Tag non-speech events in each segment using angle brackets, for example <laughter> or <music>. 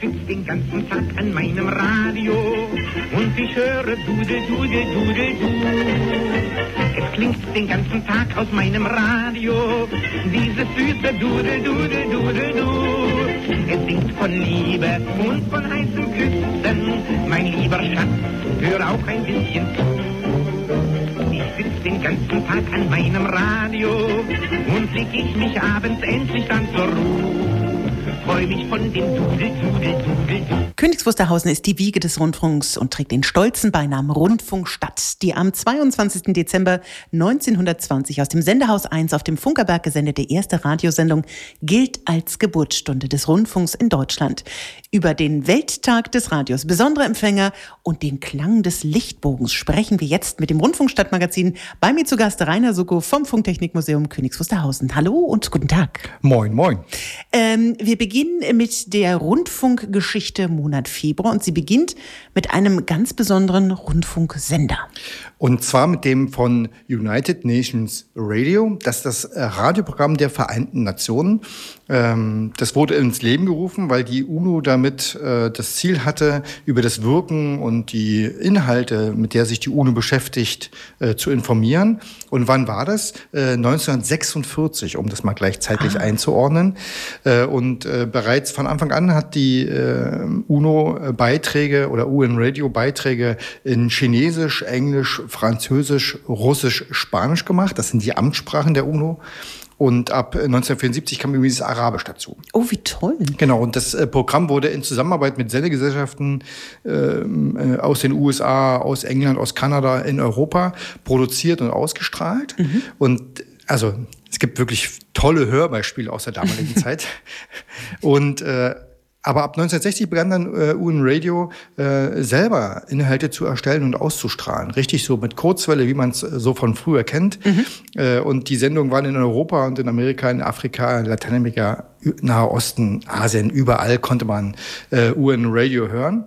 sitz den ganzen Tag an meinem Radio und ich höre Dude, Dude, Dude, Du. Es klingt den ganzen Tag aus meinem Radio dieses süße Dude, Dude, Dude, Du. Es singt von Liebe und von heißen Küssen, mein lieber Schatz, hör auch ein bisschen zu. Ich sitz den ganzen Tag an meinem Radio und leg ich mich abends endlich dann zur Ruhe freu mich von dem Dudel, Dudel, Dudel, Königs Wusterhausen ist die Wiege des Rundfunks und trägt den stolzen Beinamen Rundfunkstadt, die am 22. Dezember 1920 aus dem Sendehaus 1 auf dem Funkerberg gesendete erste Radiosendung gilt als Geburtsstunde des Rundfunks in Deutschland. Über den Welttag des Radios, besondere Empfänger und den Klang des Lichtbogens sprechen wir jetzt mit dem Rundfunkstadtmagazin. Bei mir zu Gast Rainer Suko vom Funktechnikmuseum Königs Wusterhausen. Hallo und guten Tag. Moin, moin. Ähm, wir beginnen mit der Rundfunkgeschichte Monat Februar und sie beginnt mit einem ganz besonderen Rundfunksender. Und zwar mit dem von United Nations Radio. Das ist das äh, Radioprogramm der Vereinten Nationen. Ähm, das wurde ins Leben gerufen, weil die UNO damit äh, das Ziel hatte, über das Wirken und die Inhalte, mit der sich die UNO beschäftigt, äh, zu informieren. Und wann war das? 1946, um das mal gleichzeitig ah. einzuordnen. Und bereits von Anfang an hat die UNO Beiträge oder UN Radio Beiträge in Chinesisch, Englisch, Französisch, Russisch, Spanisch gemacht. Das sind die Amtssprachen der UNO. Und ab 1974 kam übrigens Arabisch dazu. Oh, wie toll. Genau, und das äh, Programm wurde in Zusammenarbeit mit Sendegesellschaften ähm, äh, aus den USA, aus England, aus Kanada in Europa produziert und ausgestrahlt. Mhm. Und also es gibt wirklich tolle Hörbeispiele aus der damaligen <laughs> Zeit. Und äh, aber ab 1960 begann dann äh, UN Radio äh, selber Inhalte zu erstellen und auszustrahlen. Richtig so mit Kurzwelle, wie man es äh, so von früher kennt. Mhm. Äh, und die Sendungen waren in Europa und in Amerika, in Afrika, in Lateinamerika, Nahe Osten, Asien, überall konnte man äh, UN Radio hören.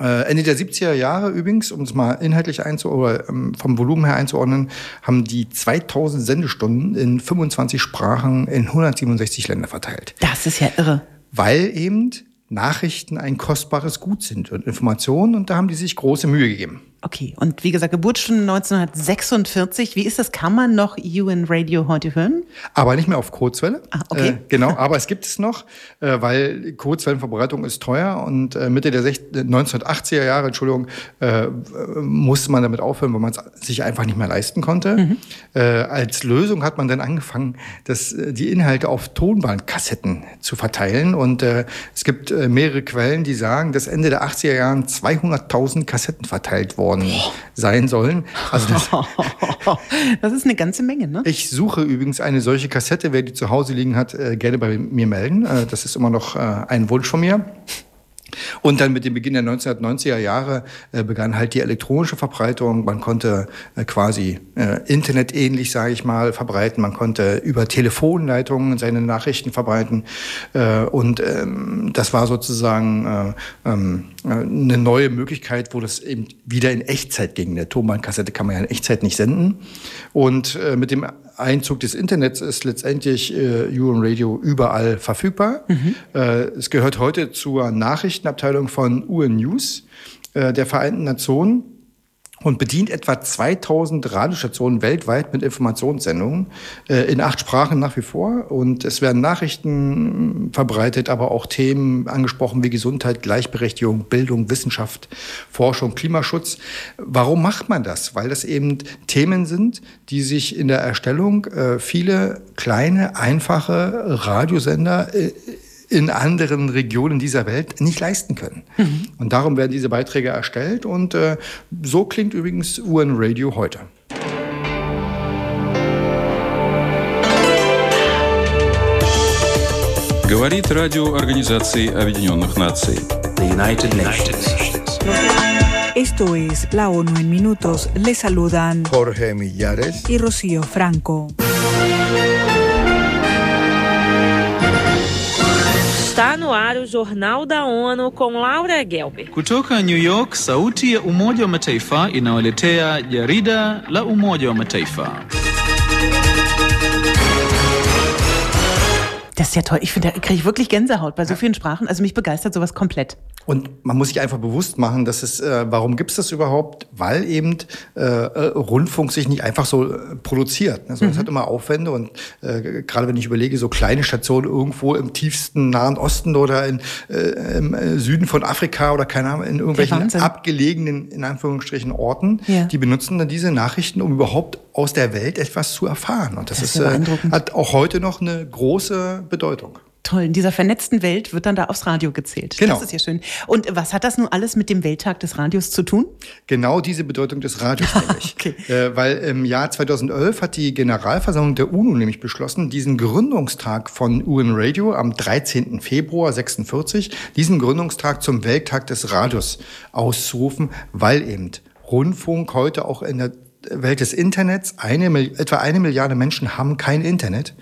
Äh, Ende der 70er Jahre übrigens, um es mal inhaltlich einzuordnen, oder ähm, vom Volumen her einzuordnen, haben die 2000 Sendestunden in 25 Sprachen in 167 Länder verteilt. Das ist ja irre weil eben Nachrichten ein kostbares Gut sind und Informationen und da haben die sich große Mühe gegeben. Okay, und wie gesagt, Geburtsstunde 1946. Wie ist das? Kann man noch UN Radio heute hören? Aber nicht mehr auf Kurzwelle. Ah, okay. Äh, genau, aber es gibt es noch, äh, weil Kurzwellenverbreitung ist teuer und äh, Mitte der 1980er äh, Jahre, Entschuldigung, äh, musste man damit aufhören, weil man es sich einfach nicht mehr leisten konnte. Mhm. Äh, als Lösung hat man dann angefangen, das, die Inhalte auf Tonbandkassetten zu verteilen und es gibt mehrere Quellen, die sagen, dass Ende der 80er Jahren 200.000 Kassetten verteilt wurden worden sein sollen. Also das, <laughs> das, ist eine ganze Menge, ne? Ich suche übrigens eine solche Kassette. Wer die zu Hause liegen hat, äh, gerne bei mir melden. Äh, das ist immer noch äh, ein Wunsch von mir. Und dann mit dem Beginn der 1990er Jahre äh, begann halt die elektronische Verbreitung. Man konnte äh, quasi äh, internetähnlich, sage ich mal, verbreiten. Man konnte über Telefonleitungen seine Nachrichten verbreiten. Äh, und ähm, das war sozusagen äh, ähm, eine neue Möglichkeit, wo das eben wieder in Echtzeit ging. Eine Tonbandkassette kann man ja in Echtzeit nicht senden. Und äh, mit dem Einzug des Internets ist letztendlich äh, UN Radio überall verfügbar. Mhm. Äh, es gehört heute zur Nachrichtenabteilung von UN News äh, der Vereinten Nationen und bedient etwa 2000 Radiostationen weltweit mit Informationssendungen äh, in acht Sprachen nach wie vor. Und es werden Nachrichten verbreitet, aber auch Themen angesprochen wie Gesundheit, Gleichberechtigung, Bildung, Wissenschaft, Forschung, Klimaschutz. Warum macht man das? Weil das eben Themen sind, die sich in der Erstellung äh, viele kleine, einfache Radiosender äh, in anderen Regionen dieser Welt nicht leisten können. Mhm. Und darum werden diese Beiträge erstellt und äh, so klingt übrigens UN Radio heute. Говорит радио Организации Объединенных Наций. The United Nations. Esto es La ONU en Minutos. Le saludan Jorge Millares y Rocío Franco. Está no ar o Jornal da ONU com Laura Gelber. Kutoka New York, sauti ya Umoja wa Mataifa inawaletea jarida la Umoja wa Mataifa. Das ist ja toll. Ich finde, da kriege ich wirklich Gänsehaut bei so vielen Sprachen. Also mich begeistert sowas komplett. Und man muss sich einfach bewusst machen, dass es, äh, warum gibt es das überhaupt? Weil eben äh, äh, Rundfunk sich nicht einfach so äh, produziert. Ne? Sondern mhm. Es hat immer Aufwände und äh, gerade wenn ich überlege, so kleine Stationen irgendwo im tiefsten Nahen Osten oder in, äh, im äh, Süden von Afrika oder keine Ahnung, in irgendwelchen abgelegenen, in Anführungsstrichen, Orten, ja. die benutzen dann diese Nachrichten, um überhaupt aus der Welt etwas zu erfahren. Und das, das ist, äh, hat auch heute noch eine große Bedeutung. Toll, in dieser vernetzten Welt wird dann da aufs Radio gezählt. Genau. Das ist ja schön. Und was hat das nun alles mit dem Welttag des Radios zu tun? Genau diese Bedeutung des Radios <laughs> nämlich. okay. Äh, weil im Jahr 2011 hat die Generalversammlung der UNO nämlich beschlossen, diesen Gründungstag von UN Radio am 13. Februar 46, diesen Gründungstag zum Welttag des Radios auszurufen, weil eben Rundfunk heute auch in der Welt des Internets, eine, etwa eine Milliarde Menschen haben kein Internet.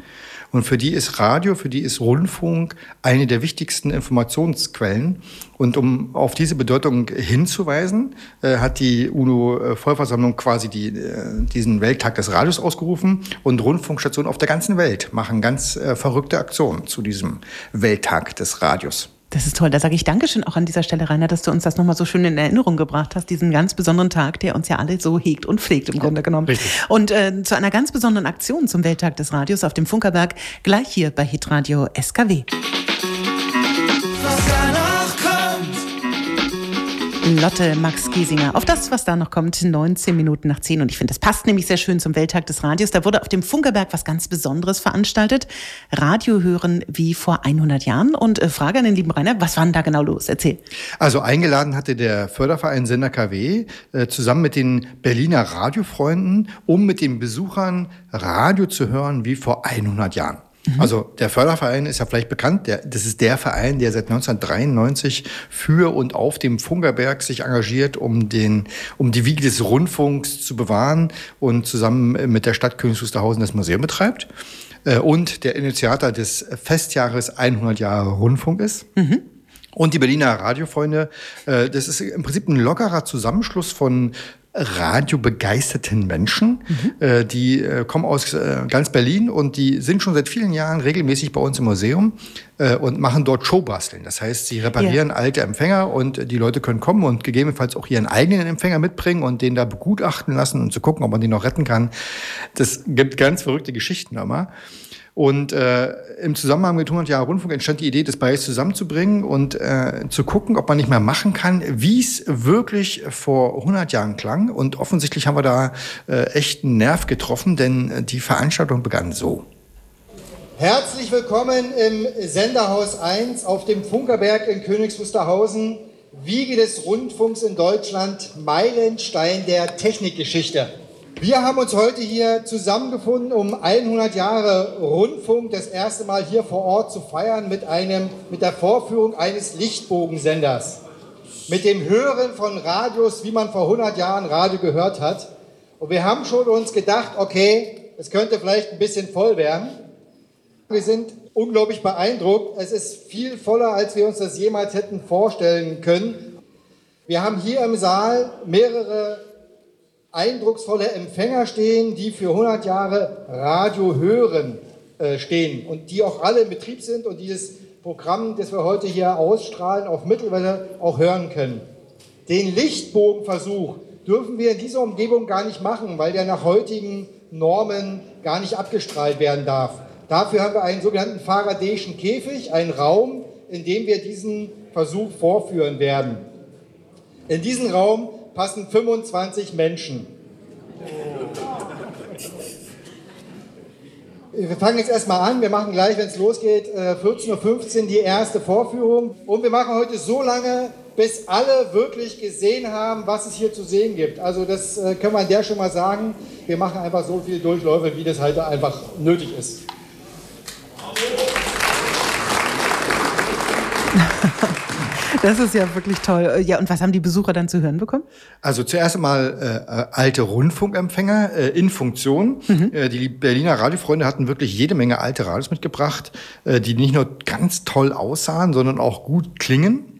Und für die ist Radio, für die ist Rundfunk eine der wichtigsten Informationsquellen. Und um auf diese Bedeutung hinzuweisen, äh, hat die UNO-Vollversammlung quasi die, äh, diesen Welttag des Radios ausgerufen. Und Rundfunkstationen auf der ganzen Welt machen ganz äh, verrückte Aktionen zu diesem Welttag des Radios. Das ist toll. Da sage ich Dankeschön auch an dieser Stelle, Rainer, dass du uns das nochmal so schön in Erinnerung gebracht hast, diesen ganz besonderen Tag, der uns ja alle so hegt und pflegt im Grunde genommen. Richtig. Und äh, zu einer ganz besonderen Aktion zum Welttag des Radios auf dem Funkerberg gleich hier bei Hitradio SKW. Lotte Max Giesinger. Auf das, was da noch kommt, 19 Minuten nach 10. Und ich finde, das passt nämlich sehr schön zum Welttag des Radios. Da wurde auf dem Funkerberg was ganz Besonderes veranstaltet. Radio hören wie vor 100 Jahren. Und äh, Frage an den lieben Rainer, was war denn da genau los? Erzähl. Also eingeladen hatte der Förderverein Sender KW äh, zusammen mit den Berliner Radiofreunden, um mit den Besuchern Radio zu hören wie vor 100 Jahren. Mhm. Also der Förderverein ist ja vielleicht bekannt. Der, das ist der Verein, der seit 1993 für und auf dem Funkerberg sich engagiert, um den, um die Wiege des Rundfunks zu bewahren und zusammen mit der Stadt Königs Wusterhausen das Museum betreibt. Äh, und der Initiator des Festjahres 100 Jahre Rundfunk ist. Mhm. Und die Berliner Radiofreunde, äh, das ist im Prinzip ein lockerer Zusammenschluss von radiobegeisterten Menschen. Mhm. Äh, die äh, kommen aus ganz Berlin und die sind schon seit vielen Jahren regelmäßig bei uns im Museum und machen dort Showbasteln. Das heißt, sie reparieren ja. alte Empfänger und die Leute können kommen und gegebenenfalls auch ihren eigenen Empfänger mitbringen und den da begutachten lassen und zu gucken, ob man den noch retten kann. Das gibt ganz verrückte Geschichten immer. Und äh, im Zusammenhang mit 100 Jahre Rundfunk entstand die Idee, das beides zusammenzubringen und äh, zu gucken, ob man nicht mehr machen kann, wie es wirklich vor 100 Jahren klang. Und offensichtlich haben wir da äh, echt einen Nerv getroffen, denn die Veranstaltung begann so. Herzlich willkommen im Senderhaus 1 auf dem Funkerberg in Königs Wusterhausen, Wiege des Rundfunks in Deutschland, Meilenstein der Technikgeschichte. Wir haben uns heute hier zusammengefunden, um 100 Jahre Rundfunk das erste Mal hier vor Ort zu feiern mit, einem, mit der Vorführung eines Lichtbogensenders. Mit dem Hören von Radios, wie man vor 100 Jahren Radio gehört hat. Und wir haben schon uns gedacht, okay, es könnte vielleicht ein bisschen voll werden. Wir sind unglaublich beeindruckt. Es ist viel voller, als wir uns das jemals hätten vorstellen können. Wir haben hier im Saal mehrere eindrucksvolle Empfänger stehen, die für 100 Jahre Radio hören äh, stehen und die auch alle in Betrieb sind und dieses Programm, das wir heute hier ausstrahlen, auf Mittelwelle auch hören können. Den Lichtbogenversuch dürfen wir in dieser Umgebung gar nicht machen, weil der nach heutigen Normen gar nicht abgestrahlt werden darf. Dafür haben wir einen sogenannten Faradayschen Käfig, einen Raum, in dem wir diesen Versuch vorführen werden. In diesen Raum passen 25 Menschen. Wir fangen jetzt erstmal an. Wir machen gleich, wenn es losgeht, 14.15 äh, Uhr die erste Vorführung. Und wir machen heute so lange, bis alle wirklich gesehen haben, was es hier zu sehen gibt. Also das äh, können wir an der schon mal sagen. Wir machen einfach so viele Durchläufe, wie das halt einfach nötig ist. <laughs> Das ist ja wirklich toll. Ja, und was haben die Besucher dann zu hören bekommen? Also zuerst einmal äh, alte Rundfunkempfänger äh, in Funktion. Mhm. Äh, die Berliner Radiofreunde hatten wirklich jede Menge alte Radios mitgebracht, äh, die nicht nur ganz toll aussahen, sondern auch gut klingen.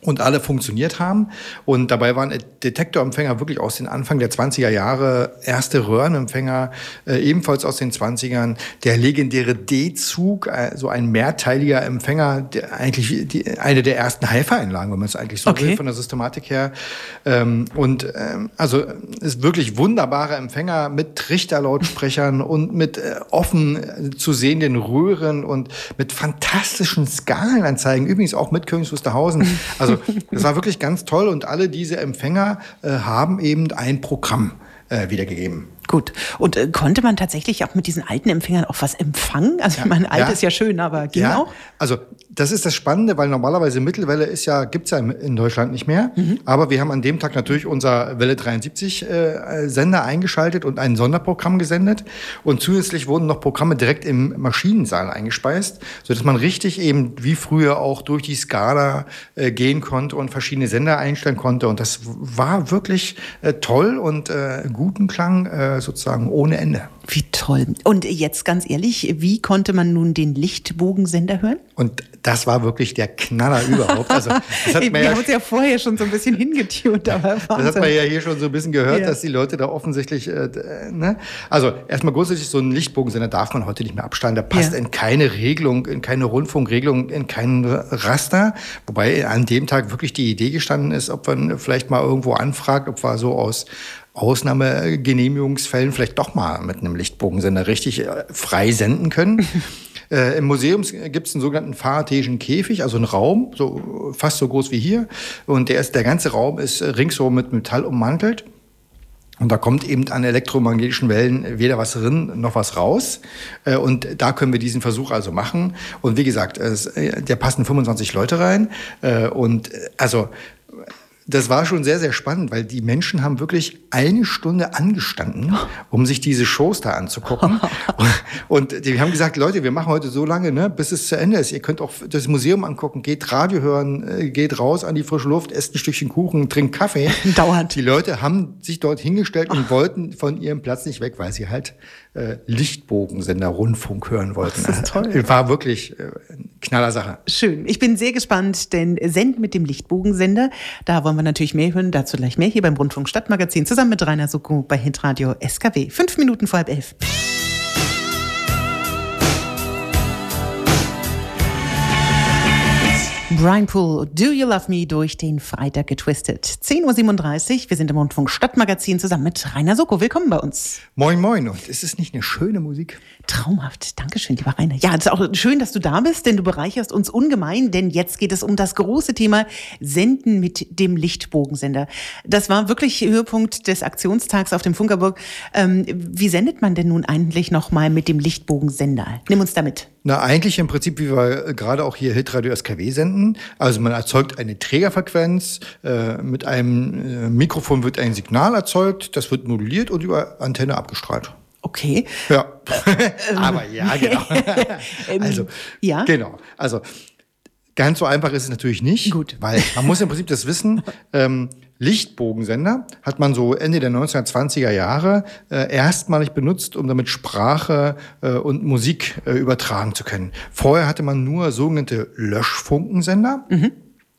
Und alle funktioniert haben. Und dabei waren Detektorempfänger wirklich aus den Anfang der 20er Jahre, erste Röhrenempfänger, äh, ebenfalls aus den 20ern. Der legendäre D-Zug, äh, so ein mehrteiliger Empfänger, der eigentlich die, eine der ersten Hi-Fi-Einlagen, wenn man es eigentlich so Okay. will, von der Systematik her. Ähm, und ähm, also ist wirklich wunderbarer Empfänger mit Trichterlautsprechern <laughs> und mit äh, offen äh, zu sehenden Röhren und mit fantastischen Skalenanzeigen, übrigens auch mit Königs Wusterhausen. Also <laughs> das war wirklich ganz toll und alle diese Empfänger äh, haben eben ein Programm äh, wiedergegeben. Gut. Und äh, konnte man tatsächlich auch mit diesen alten Empfängern auch was empfangen? Also ich meine, alt Ja. ist ja schön, aber ging ja, auch? also das ist das Spannende, weil normalerweise Mittelwelle ist ja, gibt's ja in Deutschland nicht mehr. Aber wir haben an dem Tag natürlich unser Welle 73 äh, Sender eingeschaltet und ein Sonderprogramm gesendet. Und zusätzlich wurden noch Programme direkt im Maschinensaal eingespeist, sodass man richtig eben wie früher auch durch die Skala äh, gehen konnte und verschiedene Sender einstellen konnte. Und das war wirklich äh, toll und äh, guten Klang äh, sozusagen ohne Ende. Wie toll. Und jetzt ganz ehrlich, wie konnte man nun den Lichtbogensender hören? Und das war wirklich der Knaller überhaupt. Also, das hat Wir ja, haben uns ja vorher schon so ein bisschen hingetunt, aber das hat man ja hier schon so ein bisschen gehört, Ja. dass die Leute da offensichtlich, äh, äh, ne? Also erstmal grundsätzlich so einen Lichtbogensender darf man heute nicht mehr abstellen. Der passt Ja. in keine Regelung, in keine Rundfunkregelung, in kein Raster. Wobei an dem Tag wirklich die Idee gestanden ist, ob man vielleicht mal irgendwo anfragt, ob wir so aus Ausnahmegenehmigungsfällen vielleicht doch mal mit einem Lichtbogensender richtig äh, frei senden können. <laughs> Äh, Im Museum gibt es einen sogenannten fahrtischen Käfig, also einen Raum, so fast so groß wie hier. Und der, ist, der ganze Raum ist ringsherum mit Metall ummantelt. Und da kommt eben an elektromagnetischen Wellen weder was drin noch was raus. Äh, Und da können wir diesen Versuch also machen. Und wie gesagt, es, äh, der passen 25 Leute rein. Und also das war schon sehr, sehr spannend, weil die Menschen haben wirklich eine Stunde angestanden, um sich diese Shows da anzugucken. <laughs> Und die haben gesagt, Leute, wir machen heute so lange, ne, bis es zu Ende ist. Ihr könnt auch das Museum angucken, geht Radio hören, äh, geht raus an die frische Luft, esst ein Stückchen Kuchen, trinkt Kaffee. <laughs> Dauernd. Die Leute haben sich dort hingestellt und wollten von ihrem Platz nicht weg, weil sie halt äh, Lichtbogensender Rundfunk hören wollten. das ist toll. War wirklich äh, eine knaller Sache. Schön. Ich bin sehr gespannt, denn Send mit dem Lichtbogensender, da wollen wir natürlich mehr hören. Dazu gleich mehr hier beim Rundfunk Stadtmagazin zusammen mit Rainer Soko bei Hitradio SKW. Fünf Minuten vor halb elf. Brian Poole, Do You Love Me durch den Freitag getwistet. 10.37 Uhr, wir sind im Rundfunk Stadtmagazin zusammen mit Rainer Soko. Willkommen bei uns. Moin, moin. Und ist es nicht eine schöne Musik? Traumhaft. Dankeschön, lieber Rainer. Ja, es ist auch schön, dass du da bist, denn du bereicherst uns ungemein, denn jetzt geht es um das große Thema Senden mit dem Lichtbogensender. Das war wirklich Höhepunkt des Aktionstags auf dem Funkerburg. Ähm, wie sendet man denn nun eigentlich nochmal mit dem Lichtbogensender? Nimm uns damit. Na, eigentlich im Prinzip, wie wir gerade auch hier Hitradio SKW senden. Also man erzeugt eine Trägerfrequenz, äh, mit einem äh, Mikrofon wird ein Signal erzeugt, das wird moduliert und über Antenne abgestrahlt. Okay. Ja. <laughs> Aber ja, genau. <laughs> Ähm, also, ja? genau. Also, ganz so einfach ist es natürlich nicht. Gut. Weil man muss im Prinzip das wissen, ähm, Lichtbogensender hat man so Ende der 1920er Jahre äh, erstmalig benutzt, um damit Sprache äh, und Musik äh, übertragen zu können. Vorher hatte man nur sogenannte Löschfunkensender.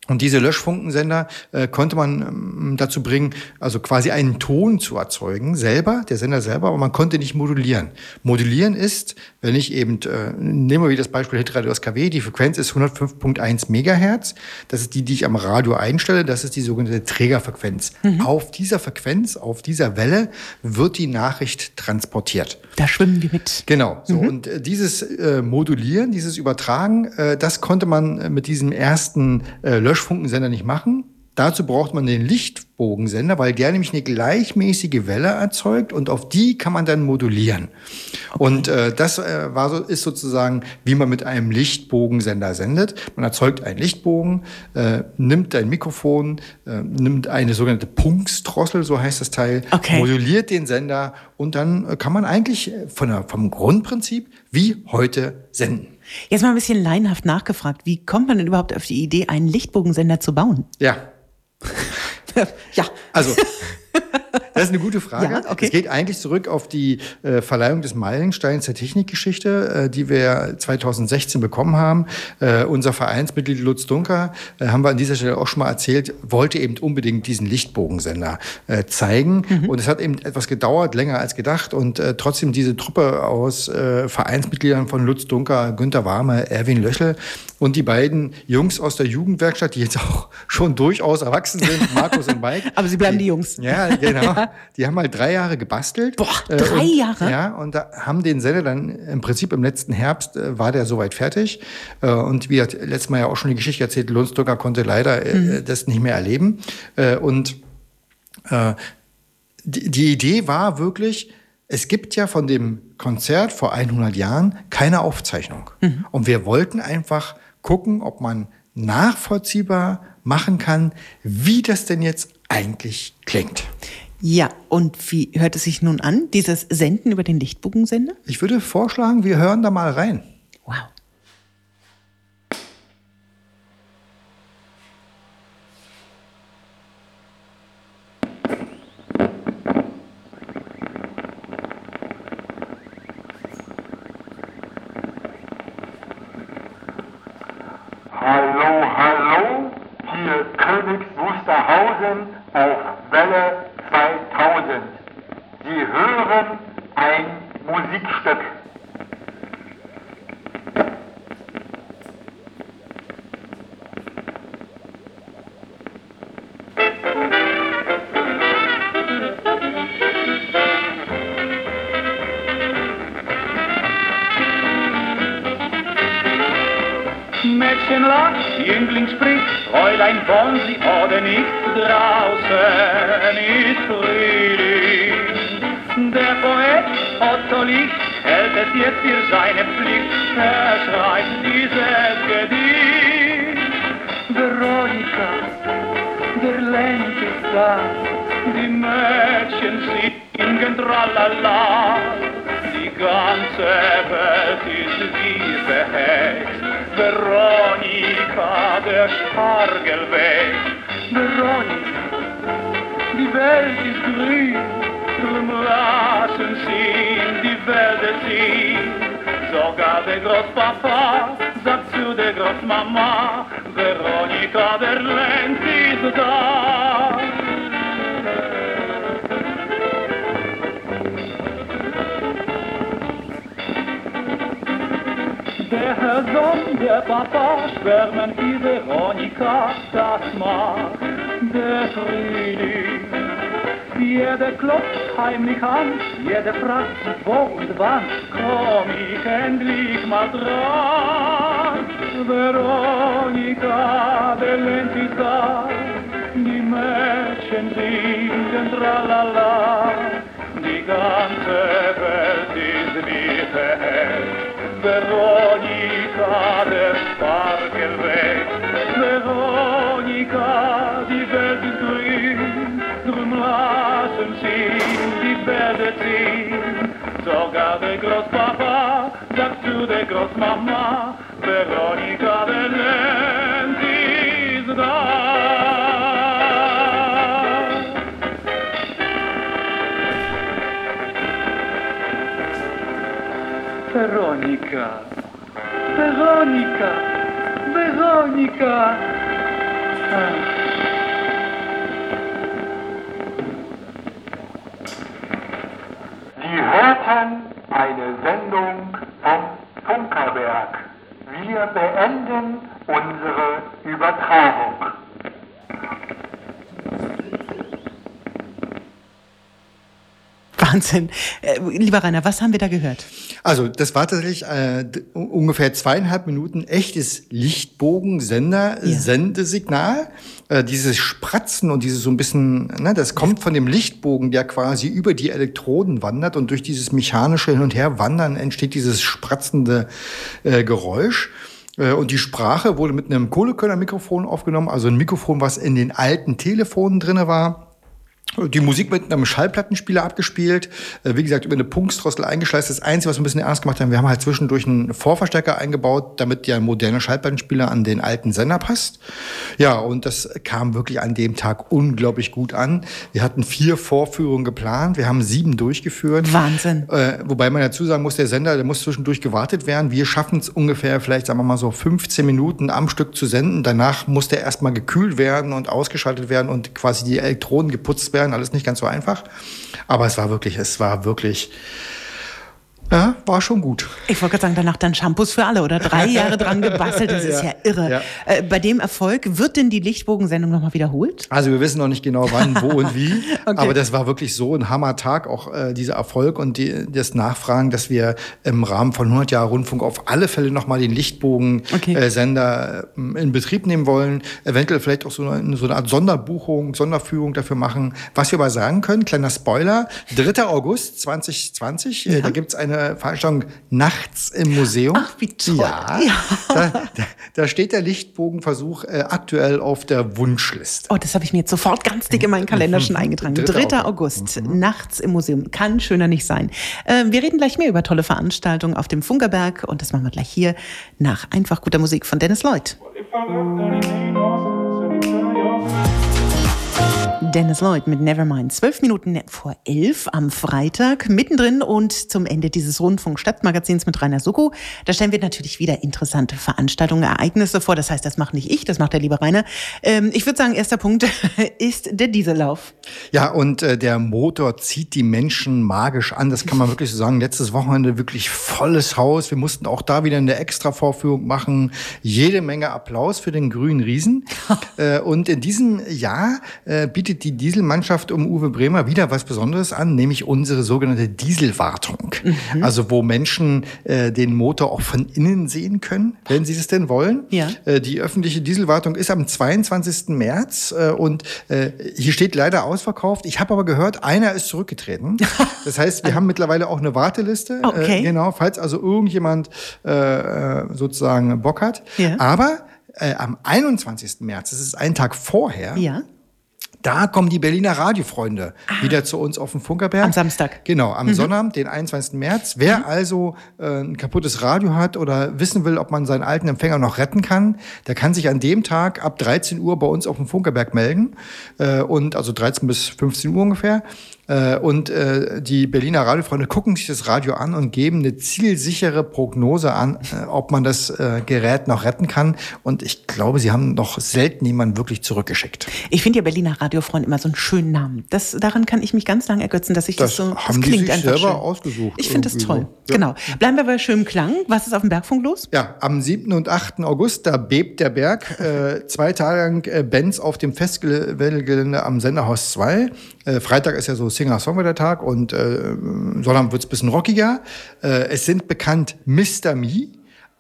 Und diese Löschfunkensender äh, konnte man ähm, dazu bringen, also quasi einen Ton zu erzeugen, selber, der Sender selber, aber man konnte nicht modulieren. Modulieren ist, wenn ich eben, äh, nehmen wir wieder das Beispiel Hitradio SKW, die Frequenz ist 105.1 Megahertz. Das ist die, die ich am Radio einstelle. Das ist die sogenannte Trägerfrequenz. Auf dieser Frequenz, auf dieser Welle wird die Nachricht transportiert. Da schwimmen wir mit. Genau. So und äh, dieses äh, Modulieren, dieses Übertragen, äh, das konnte man äh, mit diesem ersten äh, Löschfunkensender nicht machen. Dazu braucht man den Lichtbogensender, weil der nämlich eine gleichmäßige Welle erzeugt und auf die kann man dann modulieren. Und äh, das äh, war so, ist sozusagen, wie man mit einem Lichtbogensender sendet. Man erzeugt einen Lichtbogen, äh, nimmt ein Mikrofon, äh, nimmt eine sogenannte Punksdrossel, so heißt das Teil, Okay. moduliert den Sender und dann äh, kann man eigentlich äh, von der, vom Grundprinzip wie heute senden. Jetzt mal ein bisschen laienhaft nachgefragt. Wie kommt man denn überhaupt auf die Idee, einen Lichtbogensender zu bauen? Ja, <laughs> ja. also Das ist eine gute Frage. Ja, okay. Es geht eigentlich zurück auf die äh, Verleihung des Meilensteins der Technikgeschichte, äh, die wir 2016 bekommen haben. Äh, unser Vereinsmitglied Lutz Dunker, äh, haben wir an dieser Stelle auch schon mal erzählt, wollte eben unbedingt diesen Lichtbogensender äh, zeigen. Mhm. Und es hat eben etwas gedauert, länger als gedacht. Und äh, trotzdem diese Truppe aus Vereinsmitgliedern von Lutz Dunker, Günter Warme, Erwin Löchel und die beiden Jungs aus der Jugendwerkstatt, die jetzt auch schon durchaus erwachsen sind, Markus und Mike. <laughs> Aber sie bleiben die Jungs. Ja, genau. <laughs> Die haben halt drei Jahre gebastelt. Boah, Äh, drei und, Jahre? Ja, und da haben den Sender dann im Prinzip im letzten Herbst äh, war der soweit fertig. Äh, und wie hat letztes Mal ja auch schon die Geschichte erzählt, Lundsdrucker konnte leider Mhm. das nicht mehr erleben. Und die, die Idee war wirklich, es gibt ja von dem Konzert vor 100 Jahren keine Aufzeichnung. Und wir wollten einfach gucken, ob man nachvollziehbar machen kann, wie das denn jetzt eigentlich klingt. Ja, und wie hört es sich nun an, dieses Senden über den Lichtbogensender? Ich würde vorschlagen, wir hören da mal rein. Veronika, der Spargel wächst. Veronika, die Welt ist grün, drum lassen Sie die Wälder ziehen. Sogar der Großpapa sagt zu der Großmama, Veronika, der Lenz ist da. Der Papa schwärmen für Veronika, das macht der Frühling. Jeder klopft heimlich an, jeder fragt sich wo und wann, komm ich endlich mal dran. Veronika, der Lenz ist da, die Mädchen singen tralala, die ganze Welt ist wie verhext. Veronica del Parkerweg. Veronica, die Welt ist grün, drum lassen sie die Welt ziehen. Sogar der Großpapa sagt zu der Großmama, Veronica Veronika, Veronika. Ah. Sie hörten eine Sendung vom Funkerberg. Wir beenden unsere Übertragung. Wahnsinn. Äh, lieber Rainer, was haben wir da gehört? Also, das war tatsächlich äh, ungefähr zweieinhalb Minuten echtes Lichtbogen-Sender-Sendesignal. Äh, dieses Spratzen und dieses so ein bisschen, ne, das kommt von dem Lichtbogen, der quasi über die Elektroden wandert und durch dieses mechanische Hin- und Herwandern entsteht dieses spratzende äh, Geräusch. Äh, Und die Sprache wurde mit einem Kohlekörnermikrofon aufgenommen, also ein Mikrofon, was in den alten Telefonen drinne war. Die Musik mit einem Schallplattenspieler abgespielt. Äh, Wie gesagt, über eine Punkstrossel eingeschleift. Das Einzige, was wir ein bisschen ernst gemacht haben, wir haben halt zwischendurch einen Vorverstärker eingebaut, damit der moderne Schallplattenspieler an den alten Sender passt. Ja, und das kam wirklich an dem Tag unglaublich gut an. Wir hatten vier Vorführungen geplant. Wir haben sieben durchgeführt. Wahnsinn. Äh, wobei man dazu sagen muss, der Sender, der muss zwischendurch gewartet werden. Wir schaffen es ungefähr, vielleicht sagen wir mal so 15 Minuten am Stück zu senden. Danach muss der erstmal gekühlt werden und ausgeschaltet werden und quasi die Elektronen geputzt werden. Alles nicht ganz so einfach. Aber es war wirklich, es war wirklich, ja, war schon gut. Ich wollte gerade sagen, danach dann Shampoos für alle oder drei <laughs> Jahre dran gebastelt. Das ist ja, Ja, irre. ja. Äh, bei dem Erfolg wird denn die Lichtbogensendung nochmal wiederholt? Also wir wissen noch nicht genau wann, wo und wie, <laughs> Okay. aber das war wirklich so ein Hammertag, auch äh, dieser Erfolg und die, das Nachfragen, dass wir im Rahmen von 100 Jahre Rundfunk auf alle Fälle nochmal den Lichtbogen-Sender Okay. äh, in Betrieb nehmen wollen, eventuell vielleicht auch so eine, so eine Art Sonderbuchung, Sonderführung dafür machen. Was wir aber sagen können, kleiner Spoiler, 3. August 2020, äh, da gibt's eine Veranstaltung nachts im Museum. Ach, wie toll. Ja, Ja. Da, da, da steht der Lichtbogenversuch äh, aktuell auf der Wunschliste. Oh, das habe ich mir jetzt sofort ganz dick in meinen Kalender schon eingetragen. 3. 3. August, nachts im Museum. Kann schöner nicht sein. Äh, wir reden gleich mehr über tolle Veranstaltungen auf dem Funkerberg und das machen wir gleich hier nach einfach guter Musik von Dennis Lloyd. Dennis Lloyd mit Nevermind. Zwölf Minuten vor elf am Freitag, mittendrin und zum Ende dieses Rundfunk-Stadtmagazins mit Rainer Soko. Da stellen wir natürlich wieder interessante Veranstaltungen, Ereignisse vor. Das heißt, das macht nicht ich, das macht der liebe Rainer. Ähm, ich würde sagen, erster Punkt <laughs> ist der Diesellauf. Ja, und äh, der Motor zieht die Menschen magisch an. Das kann man wirklich so sagen. Letztes Wochenende wirklich volles Haus. Wir mussten auch da wieder eine Extra-Vorführung machen. Jede Menge Applaus für den grünen Riesen. <laughs> äh, und in diesem Jahr äh, bietet die Dieselmannschaft um Uwe Bremer wieder was Besonderes an, nämlich unsere sogenannte Dieselwartung. Also wo Menschen äh, den Motor auch von innen sehen können, wenn sie es denn wollen. Ja. Äh, Die öffentliche Dieselwartung ist am 22. März äh, und äh, hier steht leider ausverkauft. Ich habe aber gehört, einer ist zurückgetreten. <laughs> Das heißt, wir haben mittlerweile auch eine Warteliste. Okay. Äh, genau, falls also irgendjemand äh, sozusagen Bock hat. Ja. Aber äh, am 21. März, das ist ein Tag vorher, Ja. Da kommen die Berliner Radiofreunde wieder zu uns auf dem Funkerberg. Ah. Am Samstag. Mhm. Genau, am Sonnabend, den 21. März. Wer also äh, ein kaputtes Radio hat oder wissen will, ob man seinen alten Empfänger noch retten kann, der kann sich an dem Tag ab 13 Uhr bei uns auf dem Funkerberg melden. Äh, und also 13 bis 15 Uhr ungefähr. Äh, und äh, die Berliner Radiofreunde gucken sich das Radio an und geben eine zielsichere Prognose an, äh, ob man das Gerät noch retten kann. Und ich glaube, sie haben noch selten jemanden wirklich zurückgeschickt. Ich finde ja Berliner Radiofreund immer so einen schönen Namen. Das, daran kann ich mich ganz lange ergötzen, dass ich das, Das so, das haben die klingt sich einfach selber schön. ausgesucht Ich finde das toll. so. Ja. Genau. Bleiben wir bei schönem Klang. Was ist auf dem Bergfunk los? Ja, am 7. und 8. August, da bebt der Berg. Äh, zwei Tage lang äh, Bands auf dem Festivalgelände am Senderhaus 2. Äh, Freitag ist ja so Singer-Songwriter-Tag und äh, Sonnabend wird's ein bisschen rockiger. Äh, es sind bekannt Mr. Me.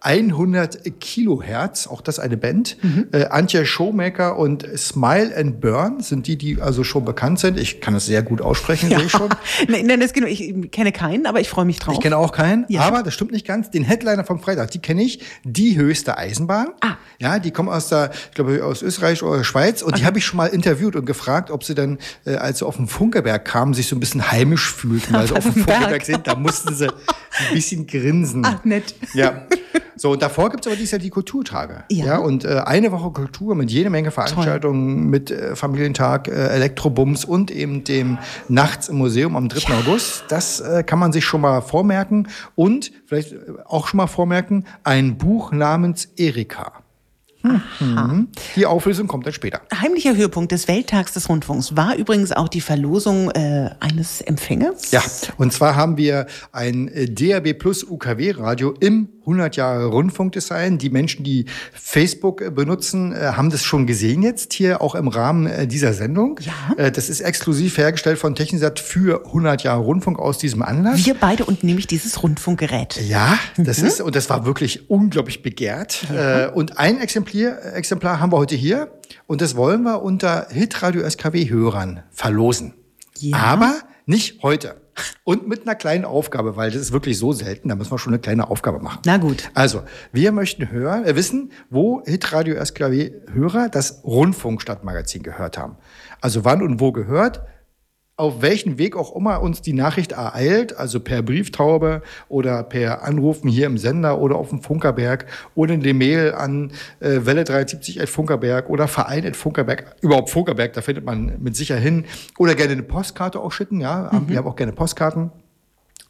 100 Kilohertz, auch das eine Band. Äh, Antje Showmaker und Smile and Burn sind die, die also schon bekannt sind. Ich kann es sehr gut aussprechen, sehe ich schon. <laughs> Nein, nein, das geht. Ich kenne keinen, aber ich freue mich drauf. Ich kenne auch keinen, Ja. aber das stimmt nicht ganz. Den Headliner vom Freitag, die kenne ich. Die höchste Eisenbahn. Ah. Ja, die kommen aus der, ich glaube, aus Österreich oder Schweiz. Und die habe ich schon mal interviewt und gefragt, ob sie dann, äh, als sie auf den Funkerberg kamen, sich so ein bisschen heimisch fühlten, weil sie auf dem dem Berg. Funkerberg sind. Da mussten sie ein bisschen grinsen. <laughs> Ach, nett. Ja. <laughs> So, und davor gibt's aber dieses Jahr die Kulturtage. Ja. und äh, eine Woche Kultur mit jede Menge Veranstaltungen, mit äh, Familientag, äh, Elektrobums und eben dem Nachts im Museum am 3. August. Das äh, kann man sich schon mal vormerken. Und vielleicht äh, auch schon mal vormerken, ein Buch namens Erika. Mhm. Die Auflösung kommt dann später. Heimlicher Höhepunkt des Welttags des Rundfunks war übrigens auch die Verlosung äh, eines Empfängers. Ja, und zwar haben wir ein äh, DAB Plus UKW Radio im 100 Jahre Rundfunkdesign. Die Menschen, die Facebook äh, benutzen, äh, haben das schon gesehen jetzt hier auch im Rahmen äh, dieser Sendung. Ja. Das ist exklusiv hergestellt von Technisat für 100 Jahre Rundfunk aus diesem Anlass. Wir beide und nämlich dieses Rundfunkgerät. Ja, das ist, und das war wirklich unglaublich begehrt. Äh, Und ein Exemplar, Exemplar haben wir heute hier. Und das wollen wir unter Hitradio SKW-Hörern verlosen. Ja. Aber nicht heute. Und mit einer kleinen Aufgabe, weil das ist wirklich so selten, da müssen wir schon eine kleine Aufgabe machen. Na gut. Also, wir möchten hören, äh, wissen, wo Hitradio SKW-Hörer das Rundfunkstadtmagazin gehört haben. Also wann und wo gehört, auf welchen Weg auch immer uns die Nachricht ereilt, also per Brieftaube oder per Anrufen hier im Sender oder auf dem Funkerberg oder eine Mail an äh, Welle 370 at Funkerberg oder Verein at Funkerberg, überhaupt Funkerberg, da findet man mit Sicherheit hin. Oder gerne eine Postkarte auch schicken, ja. Wir haben auch gerne Postkarten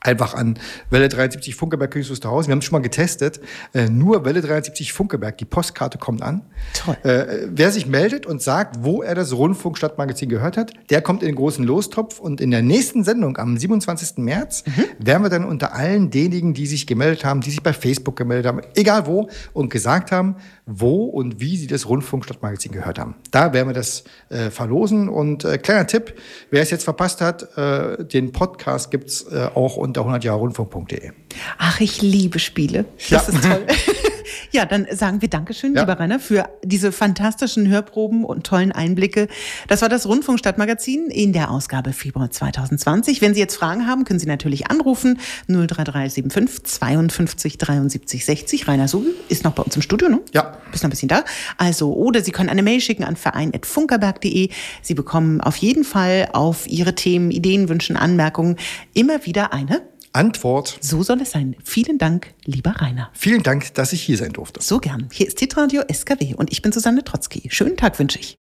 einfach an Welle 73 Funkeberg Königs Wusterhausen. Wir haben es schon mal getestet. Äh, nur Welle 73 Funkeberg, die Postkarte kommt an. Toll. Äh, wer sich meldet und sagt, wo er das Rundfunkstadtmagazin gehört hat, der kommt in den großen Lostopf. Und in der nächsten Sendung am 27. März werden wir dann unter allen denjenigen, die sich gemeldet haben, die sich bei Facebook gemeldet haben, egal wo, und gesagt haben, wo und wie sie das Rundfunkstadtmagazin gehört haben. Da werden wir das äh, verlosen. Und äh, kleiner Tipp, wer es jetzt verpasst hat, äh, den Podcast gibt's äh, auch unter 100jahrrundfunk.de. Ach, ich liebe Spiele. Das Ja. ist toll. <laughs> ja, dann sagen wir Dankeschön, Ja. lieber Rainer, für diese fantastischen Hörproben und tollen Einblicke. Das war das Rundfunkstadtmagazin in der Ausgabe Februar 2020. Wenn Sie jetzt Fragen haben, können Sie natürlich anrufen. 03375 52 73 60. Rainer Sugel ist noch bei uns im Studio, ne? Ja. Bist noch ein bisschen da. Also, oder Sie können eine Mail schicken an verein.funkerberg.de. Sie bekommen auf jeden Fall auf Ihre Themen, Ideen, Wünschen, Anmerkungen immer wieder eine Antwort. so soll es sein. Vielen Dank, lieber Rainer. Vielen Dank, dass ich hier sein durfte. So gern. Hier ist Titradio SKW und ich bin Susanne Trotzki. Schönen Tag wünsche ich.